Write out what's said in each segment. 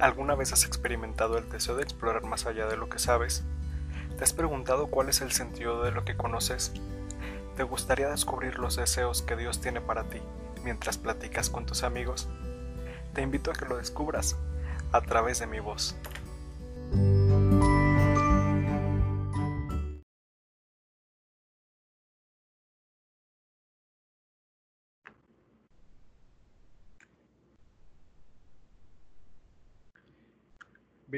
¿Alguna vez has experimentado el deseo de explorar más allá de lo que sabes? ¿Te has preguntado cuál es el sentido de lo que conoces? ¿Te gustaría descubrir los deseos que Dios tiene para ti mientras platicas con tus amigos? Te invito a que lo descubras a través de mi voz.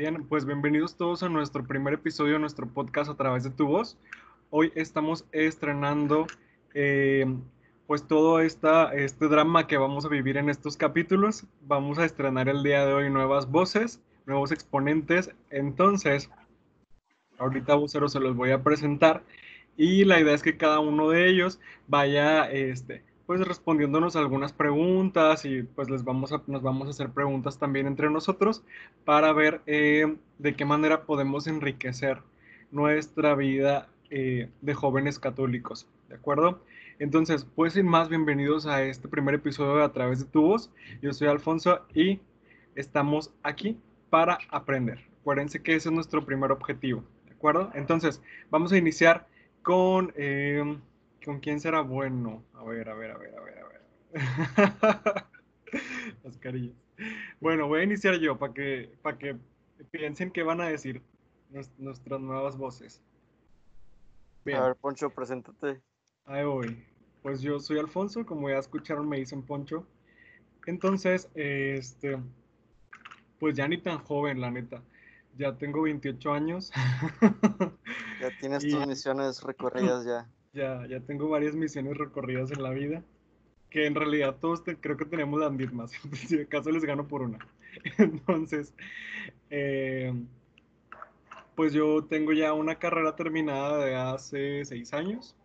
Bien, pues bienvenidos todos a nuestro primer episodio de nuestro podcast a través de tu voz. Hoy estamos estrenando eh, pues todo esta, este drama que vamos a vivir en estos capítulos. Vamos a estrenar el día de hoy nuevas voces, nuevos exponentes. Entonces, ahorita voceros se los voy a presentar y la idea es que cada uno de ellos vaya este, pues respondiéndonos algunas preguntas y pues les vamos nos vamos a hacer preguntas también entre nosotros para ver eh, de qué manera podemos enriquecer nuestra vida eh, de jóvenes católicos, ¿de acuerdo? Entonces, pues sin más, bienvenidos a este primer episodio de A través de tu voz. Yo soy Alfonso y estamos aquí para aprender. Acuérdense que ese es nuestro primer objetivo, ¿de acuerdo? Entonces, vamos a iniciar con... Eh, ¿Con quién será bueno? A ver, a ver, a ver, a ver, a ver. Las carillas. Bueno, voy a iniciar yo para que, para que piensen qué van a decir nuestras nuevas voces. A ver, Poncho, preséntate. Ahí voy. Pues yo soy Alfonso, como ya escucharon me dicen Poncho. Entonces, este, pues ya ni tan joven, la neta. Ya tengo 28 años. Ya tienes tus misiones recorridas ya ya, ya tengo varias misiones recorridas en la vida, que en realidad todos creo que tenemos las mismas, si acaso les gano por una. Entonces, eh, pues yo tengo ya una carrera terminada de hace seis años.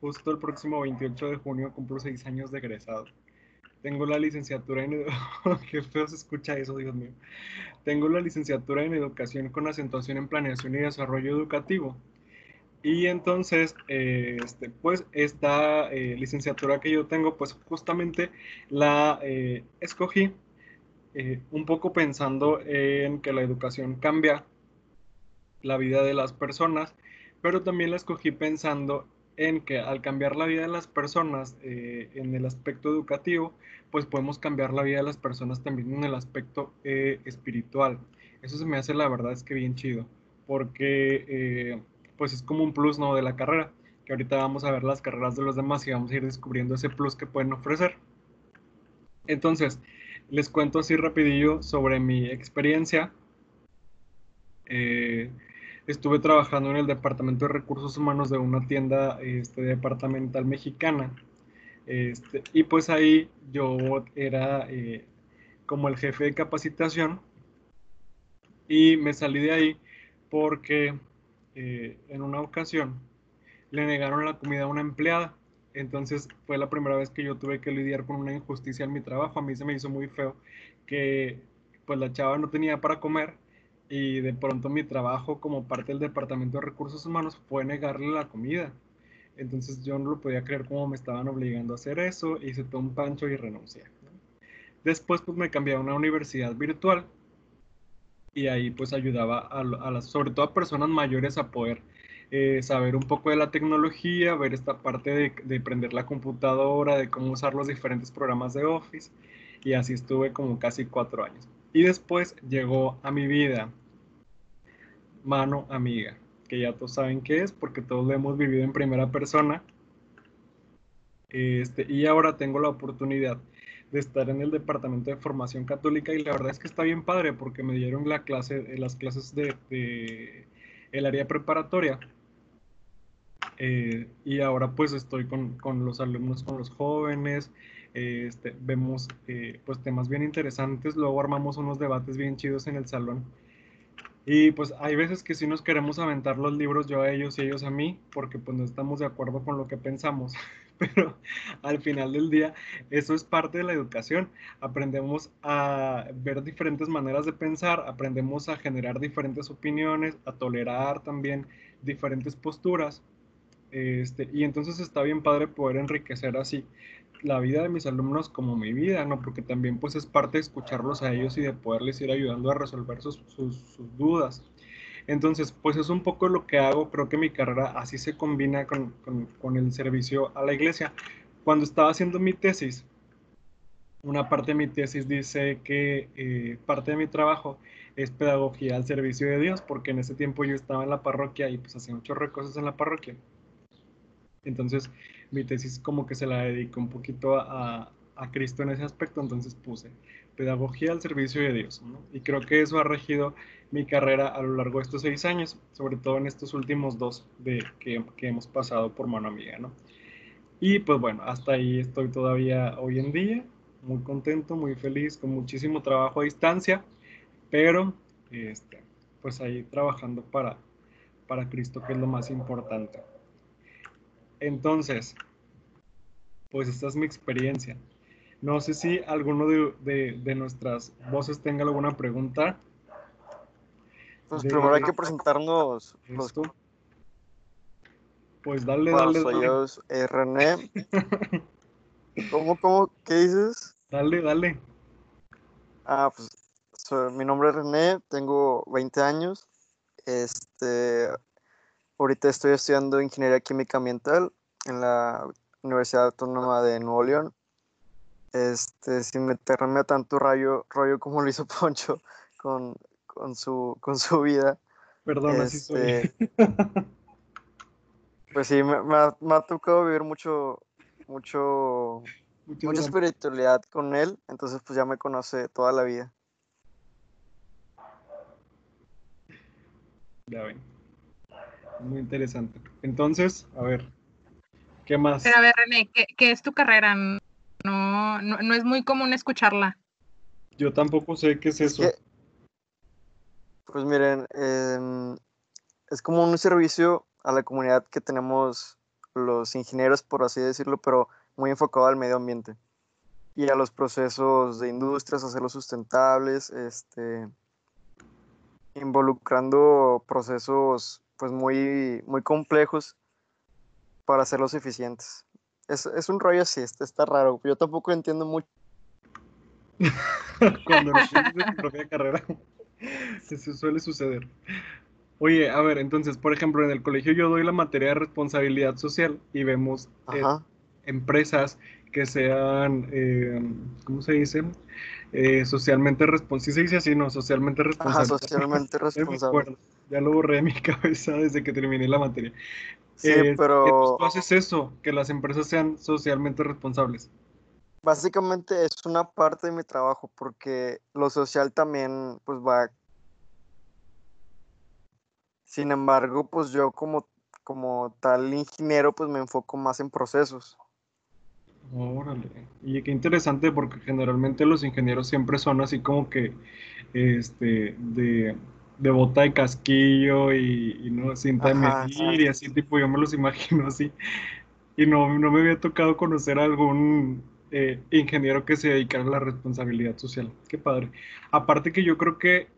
Justo el próximo 28 de junio cumplo seis años de egresado. Tengo la licenciatura en... Qué feo escucha eso, Dios mío. Tengo la licenciatura en Educación con acentuación en Planeación y Desarrollo Educativo y entonces, eh, este, pues esta eh, licenciatura que yo tengo, pues justamente la eh, escogí un poco pensando en que la educación cambia la vida de las personas, pero también la escogí pensando en que al cambiar la vida de las personas en el aspecto educativo, pues podemos cambiar la vida de las personas también en el aspecto espiritual. Eso se me hace la verdad es que bien chido, porque pues es como un plus, ¿no? De la carrera, que ahorita vamos a ver las carreras de los demás y vamos a ir descubriendo ese plus que pueden ofrecer. Entonces, les cuento así rapidillo sobre mi experiencia. Eh, estuve trabajando en el departamento de recursos humanos de una tienda este, departamental mexicana. Este, y pues ahí yo era eh, como el jefe de capacitación y me salí de ahí porque eh, en una ocasión le negaron la comida a una empleada. Entonces fue la primera vez que yo tuve que lidiar con una injusticia en mi trabajo. A mí se me hizo muy feo que pues la chava no tenía para comer y de pronto mi trabajo como parte del Departamento de Recursos Humanos fue negarle la comida. Entonces yo no lo podía creer cómo me estaban obligando a hacer eso, hice todo un pancho y renuncié. Después pues me cambié a una universidad virtual y ahí pues ayudaba a, las, sobre todo a personas mayores a poder eh, saber un poco de la tecnología, ver esta parte de, de, prender la computadora, de cómo usar los diferentes programas de Office y así estuve como casi cuatro años. Y después llegó a mi vida Mano Amiga, que ya todos saben qué es porque todos lo hemos vivido en primera persona. Este, y ahora tengo la oportunidad de estar en el departamento de formación católica y la verdad es que está bien padre porque me dieron la clase, las clases de, el área preparatoria eh, y ahora pues estoy con, con, los alumnos, con los jóvenes, este, vemos eh, pues temas bien interesantes, luego armamos unos debates bien chidos en el salón. Y pues hay veces que sí nos queremos aventar los libros yo a ellos y ellos a mí, porque pues no estamos de acuerdo con lo que pensamos. pero al final del día eso es parte de la educación. Aprendemos a ver diferentes maneras de pensar, aprendemos a generar diferentes opiniones, a tolerar también diferentes posturas. Este, y entonces está bien padre poder enriquecer así la vida de mis alumnos como mi vida, ¿no? Porque también pues es parte de escucharlos a ellos y de poderles ir ayudando a resolver sus, dudas. Entonces, pues es un poco lo que hago, creo que mi carrera así se combina con, el servicio a la iglesia. Cuando estaba haciendo mi tesis, una parte de mi tesis dice que eh, parte de mi trabajo es pedagogía al servicio de Dios, porque en ese tiempo yo estaba en la parroquia y pues hacía muchas cosas en la parroquia. Entonces, mi tesis como que se la dedico un poquito a, a Cristo en ese aspecto, entonces puse pedagogía al servicio de Dios. Y creo que eso ha regido mi carrera a lo largo de estos seis años, sobre todo en estos últimos dos de, que, que hemos pasado por mano amiga. ¿no? Y pues bueno, hasta ahí estoy todavía hoy en día, muy contento, muy feliz, con muchísimo trabajo a distancia pero este, pues ahí trabajando para, para Cristo, que es lo más importante. Entonces, pues esta es mi experiencia. No sé si alguno de, nuestras voces tenga alguna pregunta. Pues primero hay que presentarnos. Pues dale, dale. Soy yo, eh, René. ¿Cómo, cómo? ¿Qué dices? Dale, dale. Ah, pues mi nombre es René, tengo 20 años. Este, ahorita estoy estudiando ingeniería química ambiental en la Universidad Autónoma de Nuevo León. Este, sin meterme a tanto rollo, rollo como lo hizo Poncho con, con, su, con su vida. Perdón, así soy. Este, pues sí, me, me, ha, tocado vivir mucho, mucho, mucha espiritualidad con él, entonces pues ya me conoce toda la vida. Ya ven. Muy interesante. Entonces, a ver, ¿qué más? Pero a ver, René, ¿qué, es tu carrera? No, no, es muy común escucharla. Yo tampoco sé qué es eso. pues miren, em, es como un servicio a la comunidad que tenemos los ingenieros, por así decirlo, pero muy enfocado al medio ambiente y a los procesos de industrias, hacerlos sustentables, este, involucrando procesos pues muy, muy complejos para hacerlos eficientes. Es, es un rollo así, está, está raro. Yo tampoco entiendo mucho. Cuando no tienes tu propia carrera, eso suele suceder. Oye, a ver, entonces, por ejemplo, en el colegio yo doy la materia de responsabilidad social y vemos eh, empresas que sean, eh, ¿cómo se dice? Eh, socialmente responsable. se dice así, no, socialmente responsable. socialmente responsable. Ya lo borré de mi cabeza desde que terminé la materia. Sí, eh, pero... Tú haces eso, que las empresas sean socialmente responsables. Básicamente es una parte de mi trabajo, porque lo social también, pues va... Sin embargo, pues yo como, como tal ingeniero, pues me enfoco más en procesos. Órale. Y qué interesante porque generalmente los ingenieros siempre son así como que este de, bota de casquillo y, no cinta de medir y así tipo yo me los imagino así. Y no, no me había tocado conocer a algún eh, ingeniero que se dedicara a la responsabilidad social. Qué padre. Aparte que yo creo que,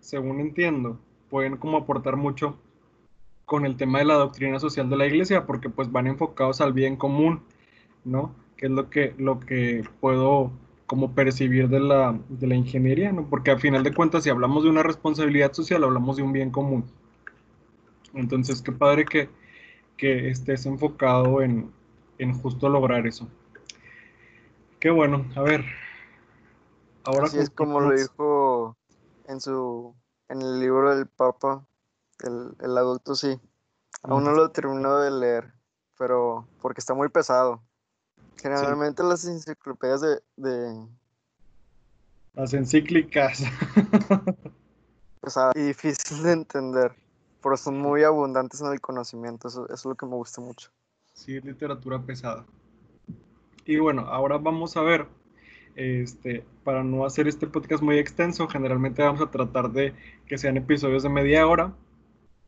según entiendo, pueden como aportar mucho con el tema de la doctrina social de la iglesia porque pues van enfocados al bien común, ¿no? que es lo que, lo que puedo como percibir de la, de la ingeniería, ¿no? Porque al final de cuentas, si hablamos de una responsabilidad social, hablamos de un bien común. Entonces, qué padre que, que estés enfocado en, en justo lograr eso. Qué bueno, a ver. Ahora Así es como lo dijo en su en el libro del Papa, el, el adulto sí. Aún no lo terminó de leer, pero porque está muy pesado. Generalmente las enciclopedias de, Las encíclicas. o sea, y difícil de entender, pero son muy abundantes en el conocimiento, eso, es lo que me gusta mucho. Sí, literatura pesada. Y bueno, ahora vamos a ver, este, para no hacer este podcast muy extenso, generalmente vamos a tratar de que sean episodios de media hora.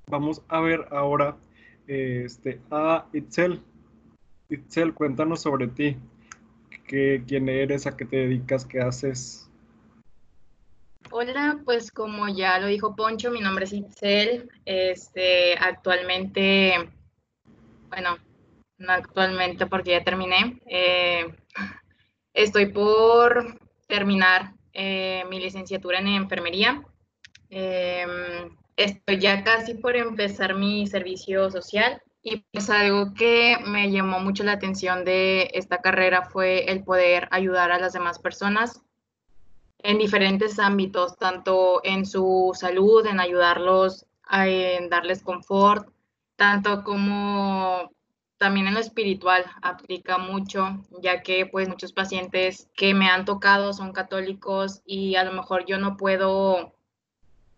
Vamos a ver ahora este, a Itzel. Itzel, cuéntanos sobre ti. ¿Qué, ¿Quién eres? ¿A qué te dedicas? ¿Qué haces? Hola, pues como ya lo dijo Poncho, mi nombre es Itzel. Este, actualmente, bueno, no actualmente porque ya terminé. Eh, Estoy por terminar eh, mi licenciatura en enfermería. Em, estoy ya casi por empezar mi servicio social y pues algo que me llamó mucho la atención de esta carrera fue el poder ayudar a las demás personas en diferentes ámbitos, tanto en su salud, en ayudarlos, en darles confort, tanto como también en lo espiritual aplica mucho, ya que pues muchos pacientes que me han tocado son católicos y a lo mejor yo no puedo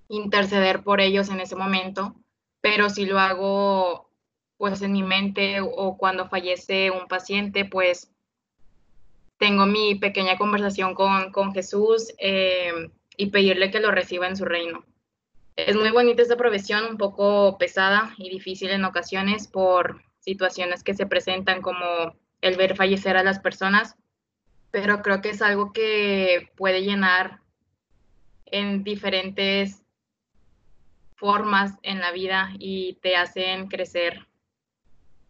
interceder por ellos en ese momento, pero si lo hago pues en mi mente o cuando fallece un paciente, pues tengo mi pequeña conversación con, Jesús eh, y pedirle que lo reciba en su reino. Es muy bonita esta profesión, un poco pesada y difícil en ocasiones por situaciones que se presentan como el ver fallecer a las personas, pero creo que es algo que puede llenar en diferentes formas en la vida y te hacen crecer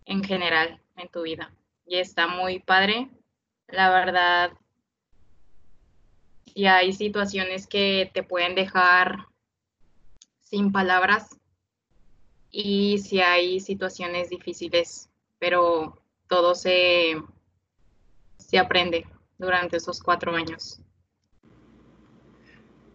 en general en tu vida. Y está muy padre. La verdad, y hay situaciones que te pueden dejar sin palabras y si hay situaciones difíciles, pero todo se, se aprende durante esos cuatro años.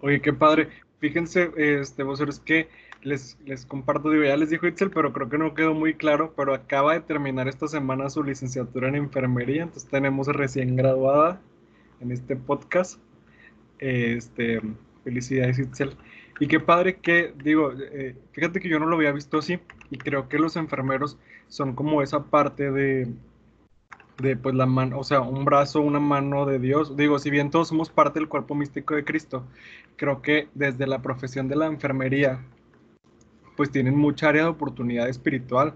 Oye, qué padre. Fíjense, este, vosotros que les, les comparto, digo, ya les dijo Itzel, pero creo que no quedó muy claro, pero acaba de terminar esta semana su licenciatura en enfermería, entonces tenemos recién graduada en este podcast. Este, felicidades Itzel. Y qué padre que, digo, eh, fíjate que yo no lo había visto así y creo que los enfermeros son como esa parte de, de pues la mano, o sea, un brazo, una mano de Dios. Digo, si bien todos somos parte del cuerpo místico de Cristo, creo que desde la profesión de la enfermería pues tienen mucha área de oportunidad espiritual,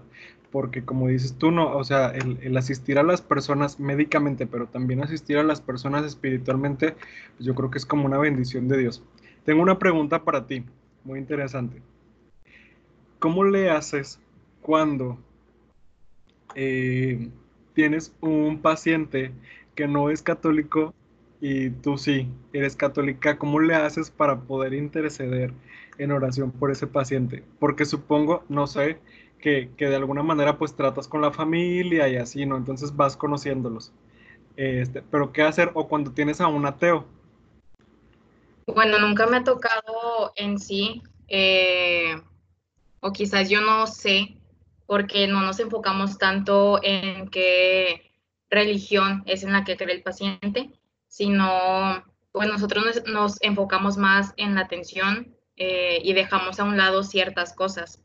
porque como dices tú, no, o sea, el, asistir a las personas médicamente, pero también asistir a las personas espiritualmente, pues yo creo que es como una bendición de Dios. Tengo una pregunta para ti, muy interesante. ¿Cómo le haces cuando eh, tienes un paciente que no es católico y tú sí eres católica? ¿Cómo le haces para poder interceder en oración por ese paciente, porque supongo, no sé, que, de alguna manera pues tratas con la familia y así, ¿no? Entonces vas conociéndolos. Este, pero ¿qué hacer o cuando tienes a un ateo? Bueno, nunca me ha tocado en sí, eh, o quizás yo no sé, porque no nos enfocamos tanto en qué religión es en la que cree el paciente, sino pues nosotros nos enfocamos más en la atención eh, y dejamos a un lado ciertas cosas.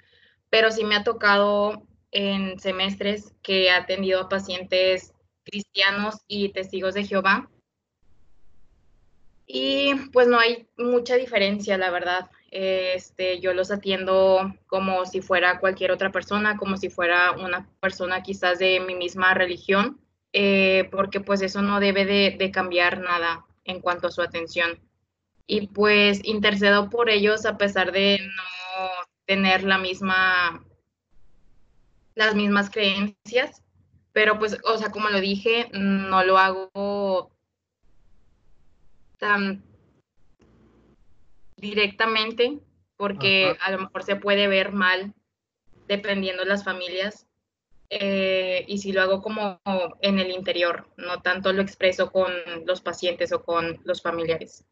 Pero sí me ha tocado en semestres que he atendido a pacientes cristianos y testigos de Jehová. Y pues no hay mucha diferencia, la verdad. Este, yo los atiendo como si fuera cualquier otra persona, como si fuera una persona quizás de mi misma religión, eh, porque pues eso no debe de cambiar nada en cuanto a su atención y pues intercedo por ellos a pesar de no tener la misma, las mismas creencias, pero pues, o sea, como lo dije, no lo hago tan directamente porque a lo mejor se puede ver mal dependiendo de las familias. Eh, y si lo hago como en el interior, no tanto lo expreso con los pacientes o con los familiares.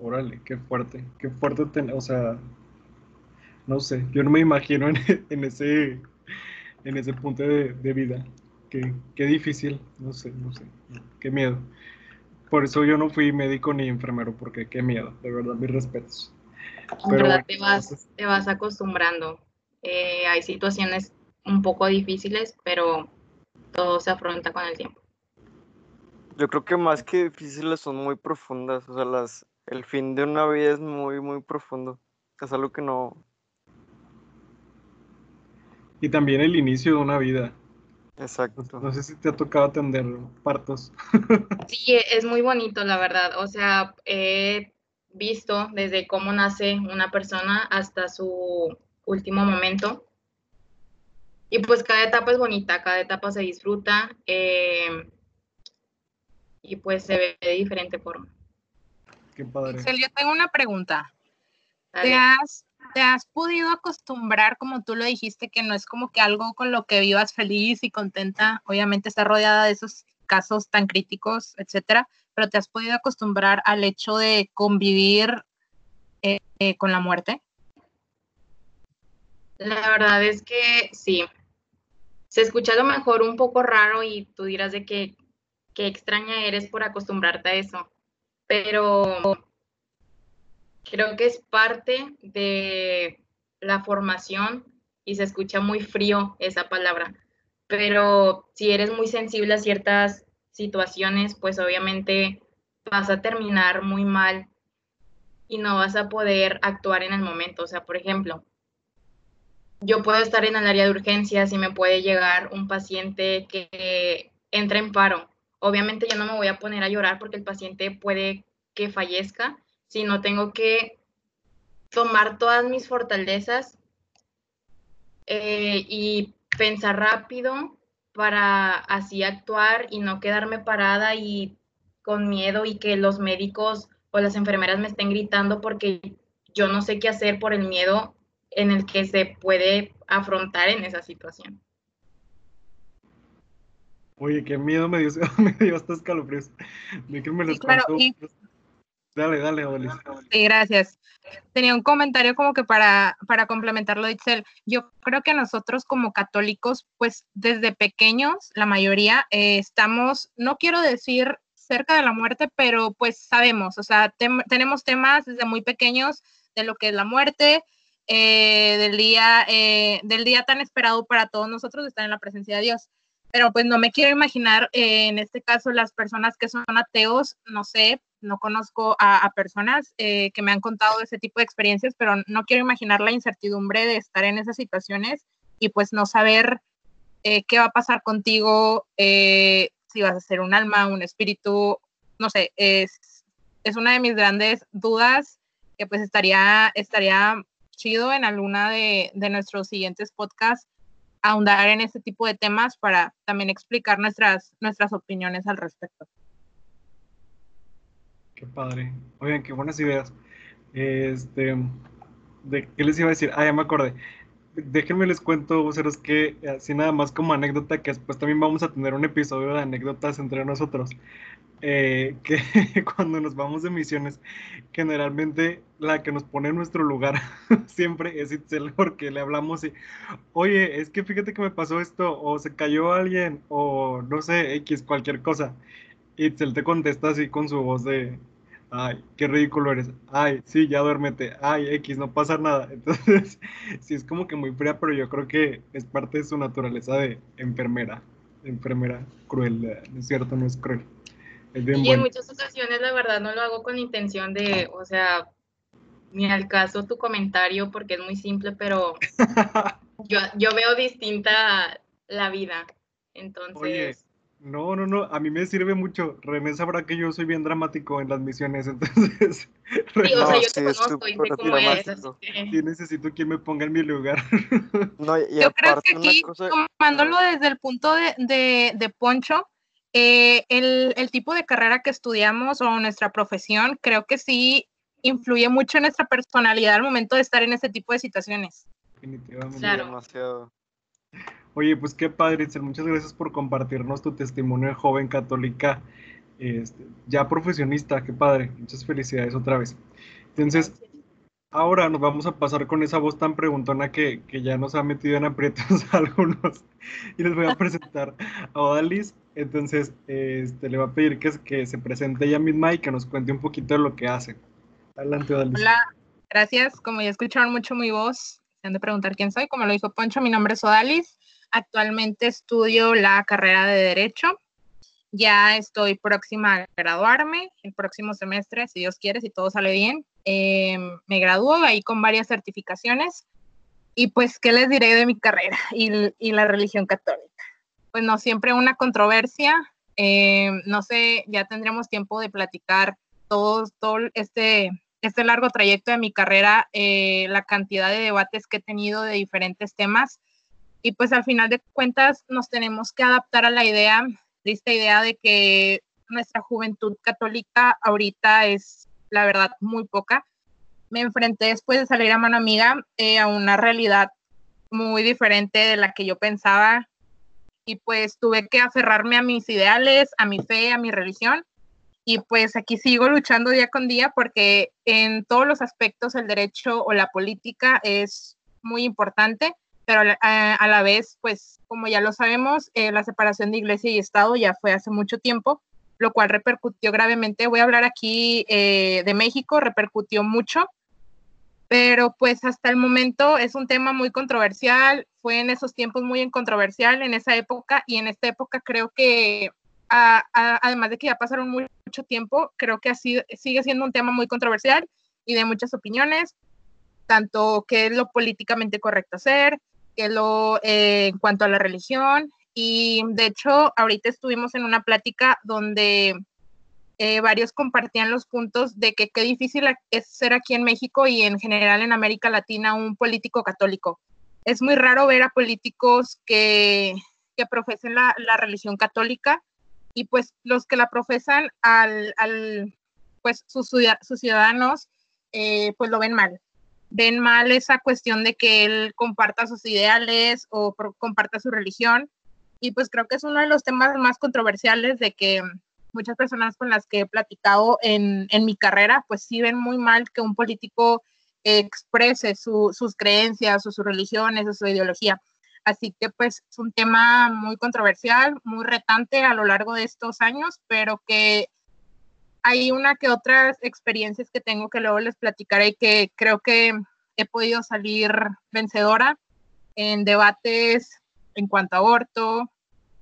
Órale, qué fuerte, qué fuerte, o sea, no sé, yo no me imagino en, ese, en ese punto de, vida. Qué, qué, difícil, no sé, no sé, qué miedo. Por eso yo no fui médico ni enfermero, porque qué miedo, de verdad, mis respetos. Pero, verdad, te vas, te vas acostumbrando. Eh, hay situaciones un poco difíciles, pero todo se afronta con el tiempo. Yo creo que más que difíciles son muy profundas, o sea, las, el fin de una vida es muy, muy profundo. Es algo que no... Y también el inicio de una vida. Exacto. No sé si te ha tocado atender partos. Sí, es muy bonito, la verdad. O sea, he visto desde cómo nace una persona hasta su último momento. Y pues cada etapa es bonita, cada etapa se disfruta. Eh, y pues se ve de diferente forma. Qué padre. yo tengo una pregunta. ¿Te has, ¿Te has podido acostumbrar, como tú lo dijiste, que no es como que algo con lo que vivas feliz y contenta? Obviamente está rodeada de esos casos tan críticos, etcétera, pero ¿te has podido acostumbrar al hecho de convivir eh, eh, con la muerte? La verdad es que sí. Se escucha a lo mejor un poco raro y tú dirás de que qué extraña eres por acostumbrarte a eso, pero creo que es parte de la formación y se escucha muy frío esa palabra, pero si eres muy sensible a ciertas situaciones, pues obviamente vas a terminar muy mal y no vas a poder actuar en el momento. O sea, por ejemplo, yo puedo estar en el área de urgencias y me puede llegar un paciente que entra en paro. Obviamente yo no me voy a poner a llorar porque el paciente puede que fallezca, sino tengo que tomar todas mis fortalezas eh, y pensar rápido para así actuar y no quedarme parada y con miedo y que los médicos o las enfermeras me estén gritando porque yo no sé qué hacer por el miedo en el que se puede afrontar en esa situación. Oye, qué miedo me dio, me dio hasta escalofríos. Déjenme les claro, Dale, dale, Odalis. Sí, gracias. Tenía un comentario como que para, para complementarlo, Itzel. Yo creo que nosotros como católicos, pues desde pequeños, la mayoría, eh, estamos, no quiero decir cerca de la muerte, pero pues sabemos, o sea, tenemos temas desde muy pequeños de lo que es la muerte, eh, del, día, eh, del día tan esperado para todos nosotros, estar en la presencia de Dios. Pero pues no me quiero imaginar, en este caso, las personas que son ateos, no sé, no conozco a, personas eh, que me han contado ese tipo de experiencias, pero no quiero imaginar la incertidumbre de estar en esas situaciones y pues no saber eh, qué va a pasar contigo, eh, si vas a ser un alma, un espíritu, no sé, es, es una de mis grandes dudas que pues estaría, estaría chido en alguna de, de nuestros siguientes podcasts ahondar en ese tipo de temas para también explicar nuestras, nuestras opiniones al respecto. Qué padre. Oigan, qué buenas ideas. Este, ¿de qué les iba a decir? Ah, ya me acordé. Déjenme les cuento, voceros, que así nada más como anécdota, que después también vamos a tener un episodio de anécdotas entre nosotros. Eh, que cuando nos vamos de misiones, generalmente la que nos pone en nuestro lugar siempre es Itzel, porque le hablamos y, oye, es que fíjate que me pasó esto, o se cayó alguien, o no sé, X, cualquier cosa. Itzel te contesta así con su voz de, ay, qué ridículo eres, ay, sí, ya duérmete, ay, X, no pasa nada. Entonces, sí es como que muy fría, pero yo creo que es parte de su naturaleza de enfermera, enfermera cruel, ¿no es cierto? No es cruel. y en muchas ocasiones, la verdad, no lo hago con intención de, o sea, ni al caso tu comentario, porque es muy simple, pero yo, yo veo distinta la vida. Entonces... No, no, no, a mí me sirve mucho. René sabrá que yo soy bien dramático en las misiones, entonces... Sí, o sea, yo te conozco y sé cómo es, así Sí, necesito quien me ponga en mi lugar. No, y yo creo que aquí, tomándolo desde el punto de, de, de Poncho, eh, el, el, tipo de carrera que estudiamos o nuestra profesión, creo que sí influye mucho en nuestra personalidad al momento de estar en ese tipo de situaciones. Definitivamente. Claro. Demasiado. Oye, pues qué padre, Itzel. Muchas gracias por compartirnos tu testimonio de joven católica, este, ya profesionista. Qué padre. Muchas felicidades otra vez. Entonces, ahora nos vamos a pasar con esa voz tan preguntona que, ya nos ha metido en aprietos a algunos. Y les voy a presentar a Odalis. Entonces, este, le va a pedir que, que se presente ella misma y que nos cuente un poquito de lo que hace. Adelante, Odalis. Hola, gracias. Como ya escucharon mucho mi voz, se han de preguntar quién soy. Como lo dijo Poncho, mi nombre es Odalis. Actualmente estudio la carrera de Derecho. Ya estoy próxima a graduarme el próximo semestre, si Dios quiere, si todo sale bien. Em, me gradúo ahí con varias certificaciones. Y pues, ¿qué les diré de mi carrera y, la religión católica? Pues no siempre una controversia. Em, no sé, ya tendremos tiempo de platicar todo, todo este, este largo trayecto de mi carrera, eh, la cantidad de debates que he tenido de diferentes temas. Y pues al final de cuentas nos tenemos que adaptar a la idea, de esta idea de que nuestra juventud católica ahorita es, la verdad, muy poca. Me enfrenté después de salir a mano amiga eh, a una realidad muy diferente de la que yo pensaba. Y pues tuve que aferrarme a mis ideales, a mi fe, a mi religión y pues aquí sigo luchando día con día porque en todos los aspectos el derecho o la política es muy importante, pero a, la vez, pues como ya lo sabemos, eh, la separación de iglesia y Estado ya fue hace mucho tiempo, lo cual repercutió gravemente. Voy a hablar aquí eh, de México, repercutió mucho, pero pues hasta el momento es un tema muy controversial, fue en esos tiempos muy controversial en esa época y en esta época creo que además de que ya pasaron mucho tiempo, creo que así sigue siendo un tema muy controversial y de muchas opiniones, tanto qué es lo políticamente correcto hacer, qué es lo eh, en cuanto a la religión. Y de hecho, ahorita estuvimos en una plática donde eh, varios compartían los puntos de que qué difícil es ser aquí en México y en general en América Latina un político católico. Es muy raro ver a políticos que, que profesen la, la religión católica y pues los que la profesan al, al pues sus, sus ciudadanos eh, pues lo ven mal. Ven mal esa cuestión de que él comparta sus ideales o comparta su religión. Y pues creo que es uno de los temas más controversiales de que muchas personas con las que he platicado en, en mi carrera, pues sí ven muy mal que un político exprese su, sus creencias o sus religiones o su ideología. Así que pues es un tema muy controversial, muy retante a lo largo de estos años, pero que hay una que otras experiencias que tengo que luego les platicaré que creo que he podido salir vencedora en debates en cuanto a aborto,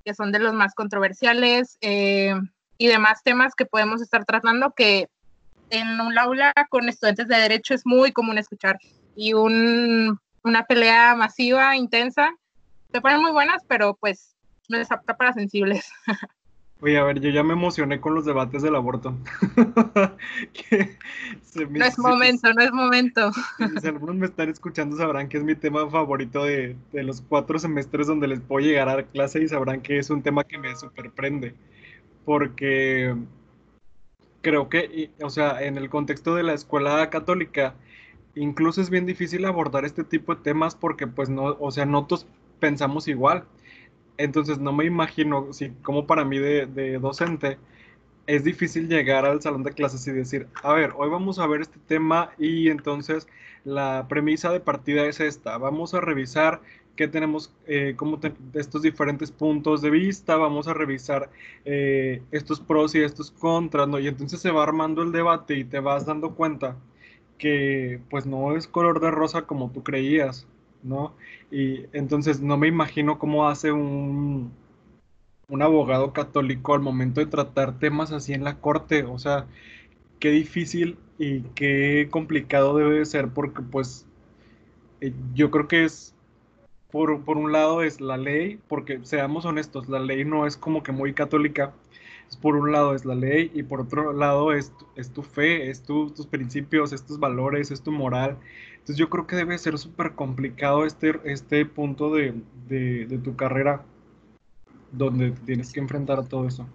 que son de los más controversiales, eh, y demás temas que podemos estar tratando que en un aula con estudiantes de derecho es muy común escuchar. Y un, una pelea masiva, intensa, se ponen muy buenas, pero pues no es apta para sensibles. Oye, a ver, yo ya me emocioné con los debates del aborto. no es momento, no es momento. Si algunos me están escuchando sabrán que es mi tema favorito de, de, los cuatro semestres donde les puedo llegar a clase y sabrán que es un tema que me superprende. Porque creo que, o sea, en el contexto de la escuela católica, incluso es bien difícil abordar este tipo de temas porque pues no, o sea, no pensamos igual. Entonces no me imagino si como para mí de, docente es difícil llegar al salón de clases y decir, a ver, hoy vamos a ver este tema y entonces la premisa de partida es esta, vamos a revisar qué tenemos, eh, cómo estos diferentes puntos de vista, vamos a revisar eh, estos pros y estos contras, ¿no? Y entonces se va armando el debate y te vas dando cuenta que pues no es color de rosa como tú creías, ¿no? Y entonces no me imagino cómo hace un, un abogado católico al momento de tratar temas así en la corte, o sea, qué difícil y qué complicado debe de ser porque pues eh, yo creo que es por, por, un lado es la ley, porque seamos honestos, la ley no es como que muy católica, por un lado es la ley y por otro lado es, es tu fe, es tus principios, es tus valores, es tu moral. Entonces yo creo que debe ser súper complicado este, este punto de, de, tu carrera donde tienes que enfrentar a todo eso.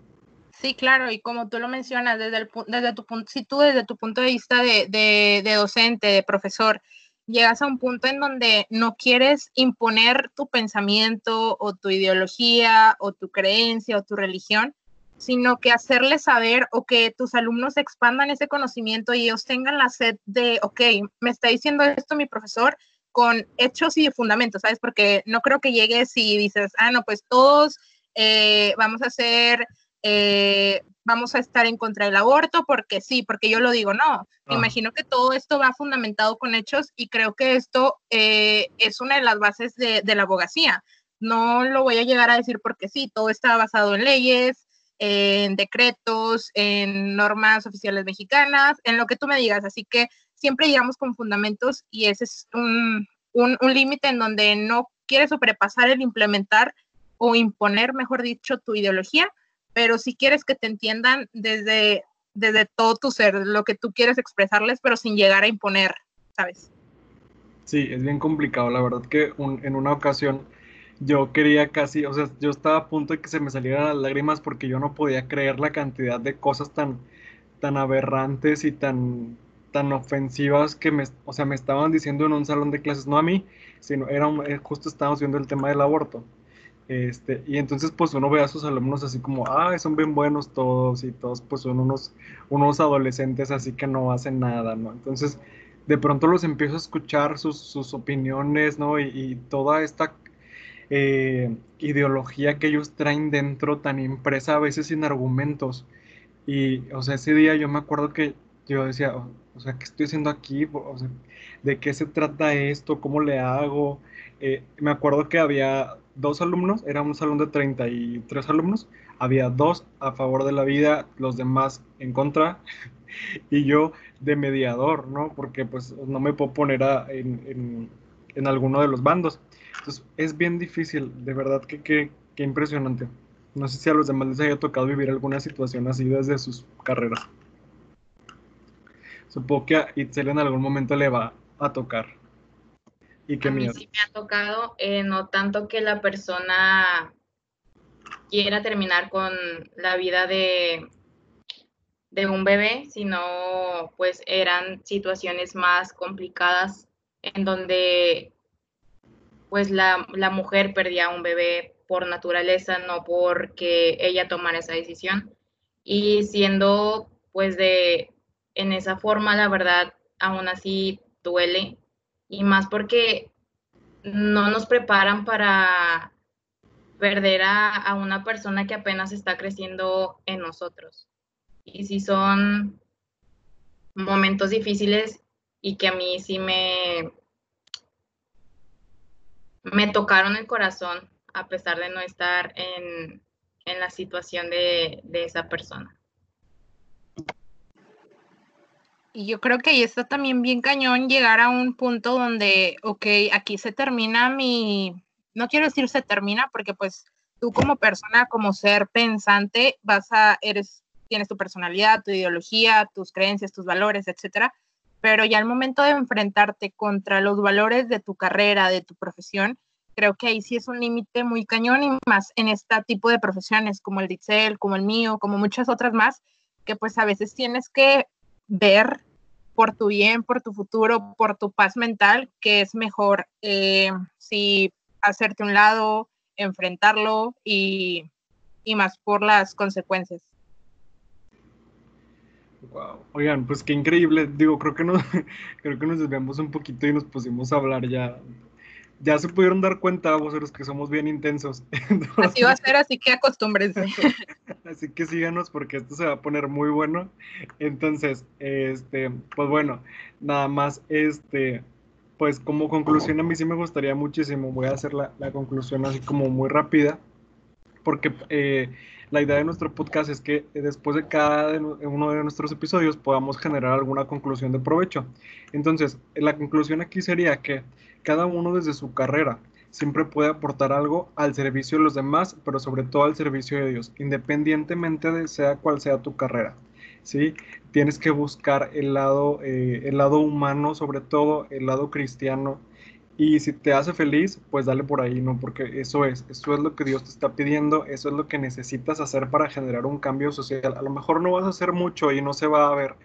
Sí, claro, y como tú lo mencionas, desde, el, desde tu punto, si tú desde tu punto de vista de, de, de, docente, de profesor, llegas a un punto en donde no quieres imponer tu pensamiento o tu ideología o tu creencia o tu religión, sino que hacerles saber o que tus alumnos expandan ese conocimiento y ellos tengan la sed de, ok, me está diciendo esto mi profesor con hechos y fundamentos, ¿sabes? Porque no creo que llegues y dices, ah, no, pues todos eh, vamos a hacer, eh, vamos a estar en contra del aborto porque sí, porque yo lo digo, no. Ah. Imagino que todo esto va fundamentado con hechos y creo que esto eh, es una de las bases de, de la abogacía. No lo voy a llegar a decir porque sí, todo está basado en leyes, en decretos, en normas oficiales mexicanas, en lo que tú me digas. Así que siempre llegamos con fundamentos y ese es un, un, límite en donde no quieres sobrepasar el implementar o imponer, mejor dicho, tu ideología, pero si quieres que te entiendan desde, desde todo tu ser, lo que tú quieres expresarles, pero sin llegar a imponer, ¿sabes? Sí, es bien complicado. La verdad que en una ocasión yo quería casi, o sea, yo estaba a punto de que se me salieran las lágrimas porque yo no podía creer la cantidad de cosas tan, tan aberrantes y tan, tan ofensivas que me, o sea, me estaban diciendo en un salón de clases, no a mí, sino era eh, justo estábamos viendo el tema del aborto. Este, y entonces pues uno ve a sus alumnos así como, ah, son bien buenos todos y todos pues son unos, unos adolescentes así que no hacen nada, ¿no? Entonces de pronto los empiezo a escuchar sus, sus opiniones, ¿no? Y, y toda esta eh, ideología que ellos traen dentro tan impresa a veces sin argumentos. Y, o sea, ese día yo me acuerdo que yo decía, o, sea, ¿qué estoy haciendo aquí? ¿de qué se trata esto? ¿Cómo le hago? Eh, me acuerdo que había dos alumnos, era un salón de 33 alumnos, había dos a favor de la vida, los demás en contra, y yo de mediador, ¿no? Porque pues no me puedo poner en, alguno de los bandos. Entonces es bien difícil, de verdad que, que, que impresionante. No sé si a los demás les haya tocado vivir alguna situación así desde sus carreras. Supongo que a Itzel en algún momento le va a tocar. Y que a mí sí me ha tocado, eh, no tanto que la persona quiera terminar con la vida de, de un bebé, sino pues eran situaciones más complicadas en donde pues la, la mujer perdía un bebé por naturaleza, no porque ella tomara esa decisión. Y siendo pues de en esa forma, la verdad, aún así duele. Y más porque no nos preparan para perder a, una persona que apenas está creciendo en nosotros. Y si son momentos difíciles y que a mí sí me, me tocaron el corazón a pesar de no estar en, la situación de, de esa persona. Y yo creo que ahí está también bien cañón llegar a un punto donde, ok, aquí se termina mi, no quiero decir se termina porque pues tú como persona, como ser pensante, vas a, eres, tienes tu personalidad, tu ideología, tus creencias, tus valores, etcétera, pero ya al momento de enfrentarte contra los valores de tu carrera, de tu profesión, creo que ahí sí es un límite muy cañón y más en este tipo de profesiones como el de como el mío, como muchas otras más, que pues a veces tienes que ver por tu bien, por tu futuro, por tu paz mental, que es mejor eh, si hacerte un lado, enfrentarlo y, más por las consecuencias. Wow. Oigan, pues qué increíble. Digo, creo que nos, creo que nos desviamos un poquito y nos pusimos a hablar ya ya se pudieron dar cuenta, vosotros, que somos bien intensos. así va a ser, así que acostúmbrense. así que síganos porque esto se va a poner muy bueno. Entonces, este, pues bueno, nada más, este, pues como conclusión a mí sí me gustaría muchísimo, voy a hacer la, la conclusión así como muy rápida, porque eh, la idea de nuestro podcast es que después de cada uno de nuestros episodios podamos generar alguna conclusión de provecho. Entonces, la conclusión aquí sería que cada uno desde su carrera siempre puede aportar algo al servicio de los demás, pero sobre todo al servicio de Dios, independientemente de sea cual sea tu carrera. ¿sí? Tienes que buscar el lado, eh, el lado humano, sobre todo el lado cristiano, y si te hace feliz, pues dale por ahí, ¿no? Porque eso es, eso es lo que Dios te está pidiendo, eso es lo que necesitas hacer para generar un cambio social. A lo mejor no vas a hacer mucho y no se va a ver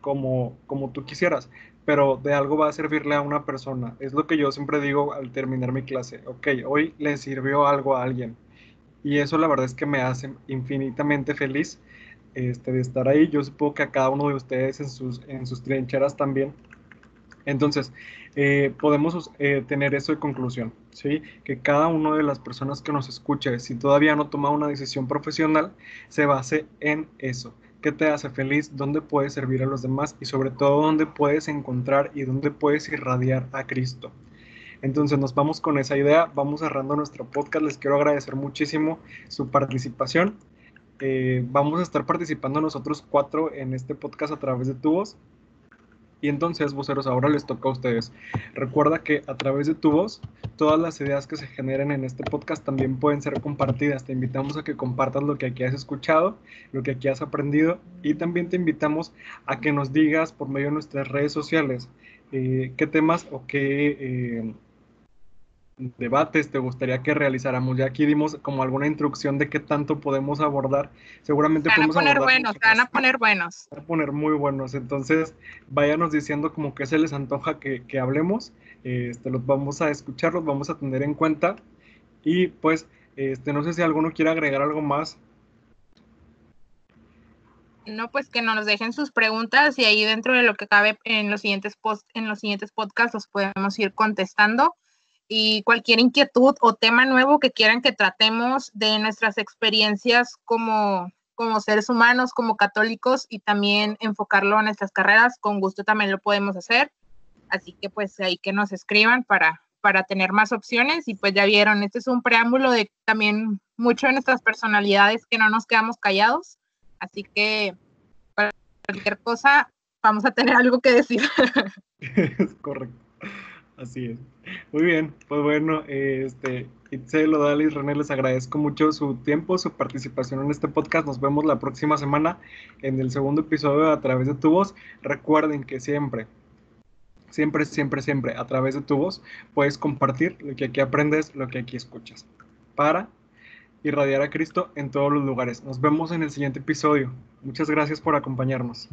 como, como tú quisieras, pero de algo va a servirle a una persona. Es lo que yo siempre digo al terminar mi clase. Ok, hoy le sirvió algo a alguien. Y eso la verdad es que me hace infinitamente feliz este, de estar ahí. Yo supongo que a cada uno de ustedes en sus, en sus trincheras también. Entonces, eh, podemos eh, tener eso de conclusión, ¿sí? Que cada una de las personas que nos escuche, si todavía no toma una decisión profesional, se base en eso. ¿Qué te hace feliz? ¿Dónde puedes servir a los demás? Y sobre todo, ¿dónde puedes encontrar y dónde puedes irradiar a Cristo? Entonces nos vamos con esa idea, vamos cerrando nuestro podcast. Les quiero agradecer muchísimo su participación. Eh, vamos a estar participando nosotros cuatro en este podcast a través de tu voz. Y entonces, voceros, ahora les toca a ustedes. Recuerda que a través de tu voz, todas las ideas que se generen en este podcast también pueden ser compartidas. Te invitamos a que compartas lo que aquí has escuchado, lo que aquí has aprendido y también te invitamos a que nos digas por medio de nuestras redes sociales eh, qué temas o qué... Eh, debates te gustaría que realizáramos. Ya aquí dimos como alguna instrucción de qué tanto podemos abordar. Seguramente se van a poner buenos, se van a poner buenos. Se van a poner muy buenos. Entonces, váyanos diciendo como que se les antoja que, que hablemos. Este, los vamos a escuchar, los vamos a tener en cuenta. Y pues, este, no sé si alguno quiere agregar algo más no, pues que nos dejen sus preguntas y ahí dentro de lo que cabe en los siguientes post, en los siguientes podcasts los podemos ir contestando. Y cualquier inquietud o tema nuevo que quieran que tratemos de nuestras experiencias como, como seres humanos, como católicos y también enfocarlo en nuestras carreras, con gusto también lo podemos hacer. Así que pues ahí que nos escriban para, para tener más opciones y pues ya vieron, este es un preámbulo de también mucho de nuestras personalidades que no nos quedamos callados Así que cualquier cosa, vamos a tener algo que decir. Es correcto. Así es. Muy bien, pues bueno, este, Itzel, Odal René, les agradezco mucho su tiempo, su participación en este podcast. Nos vemos la próxima semana en el segundo episodio a través de tu voz. Recuerden que siempre, siempre, siempre, siempre a través de tu voz puedes compartir lo que aquí aprendes, lo que aquí escuchas. Para irradiar a Cristo en todos los lugares. Nos vemos en el siguiente episodio. Muchas gracias por acompañarnos.